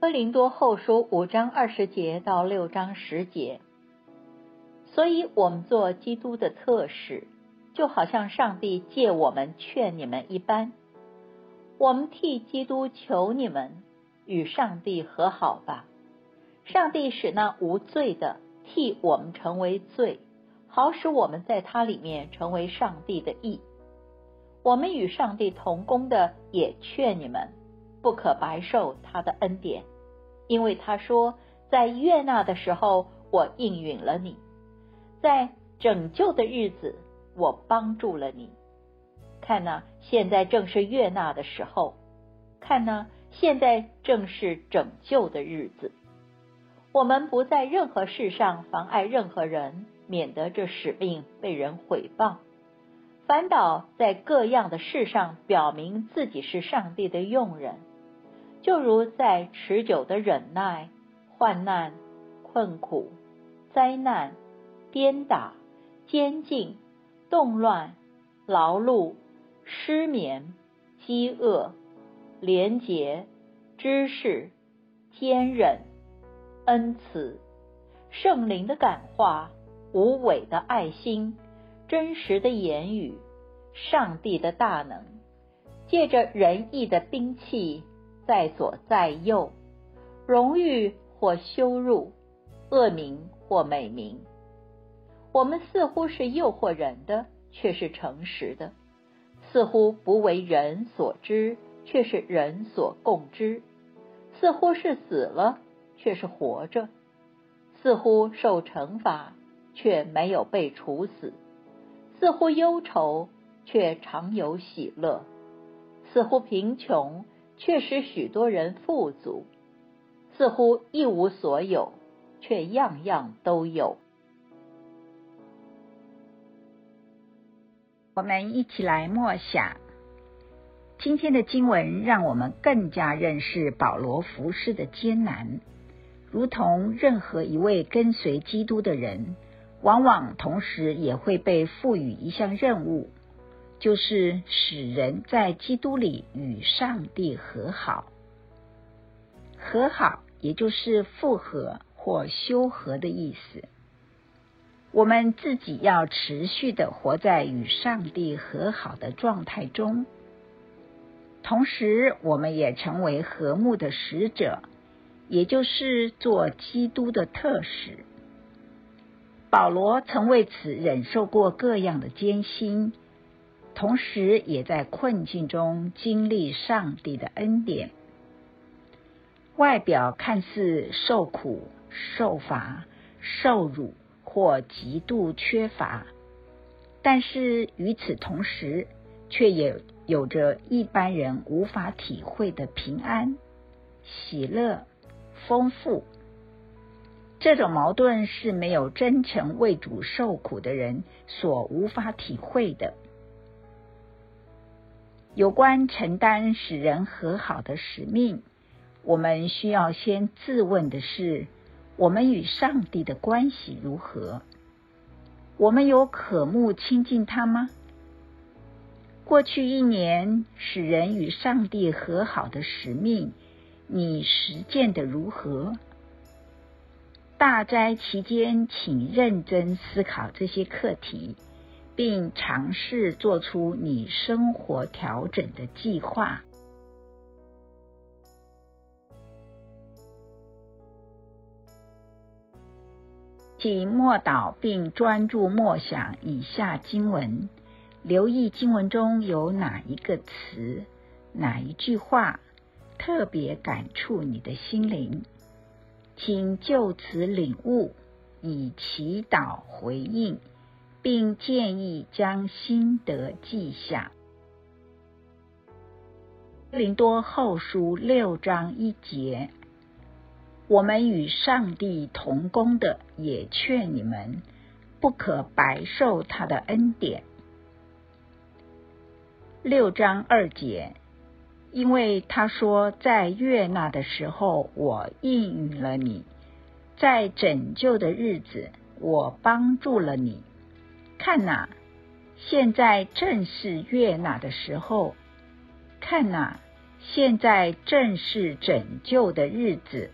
哥林多后书五章二十节到六章十节，所以我们做基督的特使，就好像上帝借我们劝你们一般。我们替基督求你们与上帝和好吧。上帝使那无罪的替我们成为罪，好使我们在他里面成为上帝的义。我们与上帝同工的也劝你们。不可白受他的恩典，因为他说，在悦纳的时候，我应允了你；在拯救的日子，我帮助了你。看呐，现在正是悦纳的时候；看呐，现在正是拯救的日子。我们不在任何事上妨碍任何人，免得这使命被人毁谤；反倒在各样的事上表明自己是上帝的用人。就如在持久的忍耐、患难、困苦、灾难、鞭打、监禁、动乱、劳碌、失眠、饥饿、廉洁、知识、坚忍、恩慈、圣灵的感化、无伪的爱心、真实的言语、上帝的大能，借着仁义的兵器。在左在右，荣誉或羞辱，恶名或美名，我们似乎是诱惑人的，却是诚实的；似乎不为人所知，却是人所共知；似乎是死了，却是活着；似乎受惩罚，却没有被处死；似乎忧愁，却常有喜乐；似乎贫穷。却使许多人富足，似乎一无所有，却样样都有。我们一起来默想今天的经文，让我们更加认识保罗服侍的艰难。如同任何一位跟随基督的人，往往同时也会被赋予一项任务。就是使人在基督里与上帝和好，和好也就是复合或修和的意思。我们自己要持续的活在与上帝和好的状态中，同时我们也成为和睦的使者，也就是做基督的特使。保罗曾为此忍受过各样的艰辛。同时，也在困境中经历上帝的恩典。外表看似受苦、受罚、受辱或极度缺乏，但是与此同时，却也有着一般人无法体会的平安、喜乐、丰富。这种矛盾是没有真诚为主受苦的人所无法体会的。有关承担使人和好的使命，我们需要先自问的是：我们与上帝的关系如何？我们有渴慕亲近他吗？过去一年使人与上帝和好的使命，你实践的如何？大灾期间，请认真思考这些课题。并尝试做出你生活调整的计划。请默祷并专注默想以下经文，留意经文中有哪一个词、哪一句话特别感触你的心灵，请就此领悟，以祈祷回应。并建议将心得记下。林多后书六章一节，我们与上帝同工的，也劝你们不可白受他的恩典。六章二节，因为他说，在悦纳的时候，我应允了你；在拯救的日子，我帮助了你。看呐，现在正是悦纳的时候。看呐，现在正是拯救的日子。